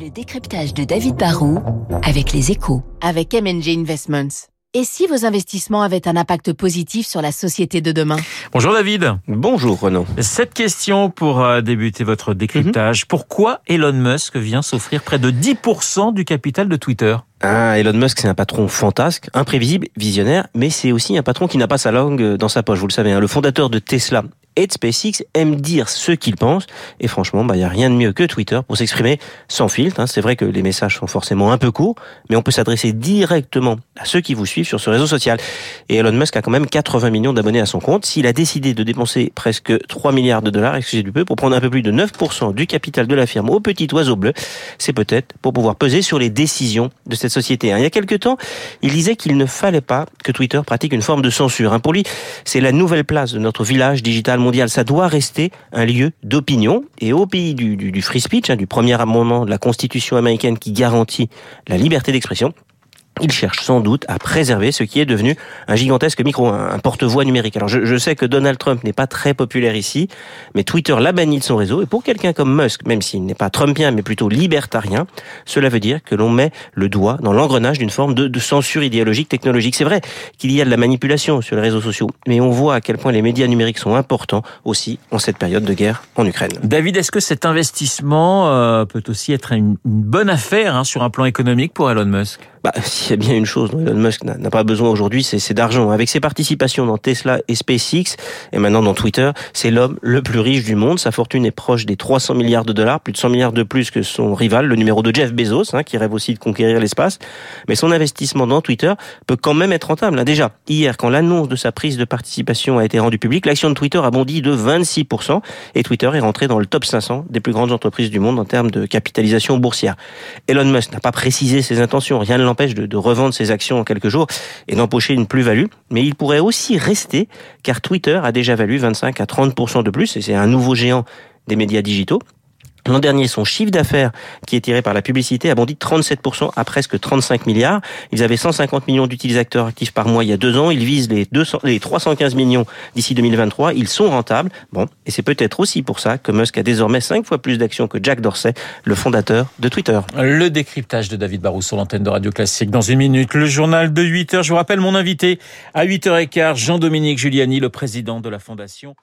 Le décryptage de David Barrault avec les échos. Avec MNG Investments. Et si vos investissements avaient un impact positif sur la société de demain? Bonjour David. Bonjour Renaud. Cette question pour euh, débuter votre décryptage. Pourquoi Elon Musk vient s'offrir près de 10% du capital de Twitter? Ah, Elon Musk, c'est un patron fantasque, imprévisible, visionnaire, mais c'est aussi un patron qui n'a pas sa langue dans sa poche, vous le savez. hein. Le fondateur de Tesla et SpaceX aime dire ce qu'il pense, et franchement, bah, il n'y a rien de mieux que Twitter pour s'exprimer sans filtre. hein. C'est vrai que les messages sont forcément un peu courts, mais on peut s'adresser directement à ceux qui vous suivent sur ce réseau social. Et Elon Musk a quand même 80 millions d'abonnés à son compte. S'il a décidé de dépenser presque 3 milliards de dollars, excusez du peu, pour prendre un peu plus de 9% du capital de la firme au petit oiseau bleu, c'est peut-être pour pouvoir peser sur les décisions de cette société. hein. Il y a quelques temps, il disait qu'il ne fallait pas que Twitter pratique une forme de censure. hein. Pour lui, c'est la nouvelle place de notre village digital Ça doit rester un lieu d'opinion. Et au pays du free speech, hein, du premier amendement de la Constitution américaine qui garantit la liberté d'expression, il cherche sans doute à préserver ce qui est devenu un gigantesque micro, un, porte-voix numérique. Alors je, je sais que Donald Trump n'est pas très populaire ici, mais Twitter l'a banni de son réseau. Et pour quelqu'un comme Musk, même s'il n'est pas trumpien, mais plutôt libertarien, cela veut dire que l'on met le doigt dans l'engrenage d'une forme de, de censure idéologique technologique. C'est vrai qu'il y a de la manipulation sur les réseaux sociaux, mais on voit à quel point les médias numériques sont importants aussi en cette période de guerre en Ukraine. David, est-ce que cet investissement euh, peut aussi être une, une bonne affaire hein, sur un plan économique pour Elon Musk? Bah, s'il y a bien une chose dont Elon Musk n'a pas besoin aujourd'hui, c'est c'est d'argent. Avec ses participations dans Tesla et SpaceX, et maintenant dans Twitter, c'est l'homme le plus riche du monde. Sa fortune est proche des 300 milliards de dollars, plus de 100 milliards de plus que son rival, le numéro de Jeff Bezos, hein, qui rêve aussi de conquérir l'espace. Mais son investissement dans Twitter peut quand même être rentable. hein. Déjà, hier, quand l'annonce de sa prise de participation a été rendue publique, l'action de Twitter a bondi de 26%, et Twitter est rentré dans le top 500 des plus grandes entreprises du monde en termes de capitalisation boursière. Elon Musk n'a pas précisé ses intentions, rien ne l'empêche de, de revendre ses actions en quelques jours et d'empocher une plus-value, mais il pourrait aussi rester car Twitter a déjà valu 25 à 30% de plus et c'est un nouveau géant des médias digitaux. L'an dernier, son chiffre d'affaires, qui est tiré par la publicité, a bondi de 37% à presque 35 milliards. Ils avaient 150 millions d'utilisateurs actifs par mois il y a deux ans. Ils visent les, 200, les 315 millions d'ici 2023. Ils sont rentables. Bon, et c'est peut-être aussi pour ça que Musk a désormais cinq fois plus d'actions que Jack Dorsey, le fondateur de Twitter. Le décryptage de David Barrou sur l'antenne de Radio Classique. Dans une minute, le journal de 8 heures. Je vous rappelle mon invité à 8h15, Jean-Dominique Giuliani, le président de la Fondation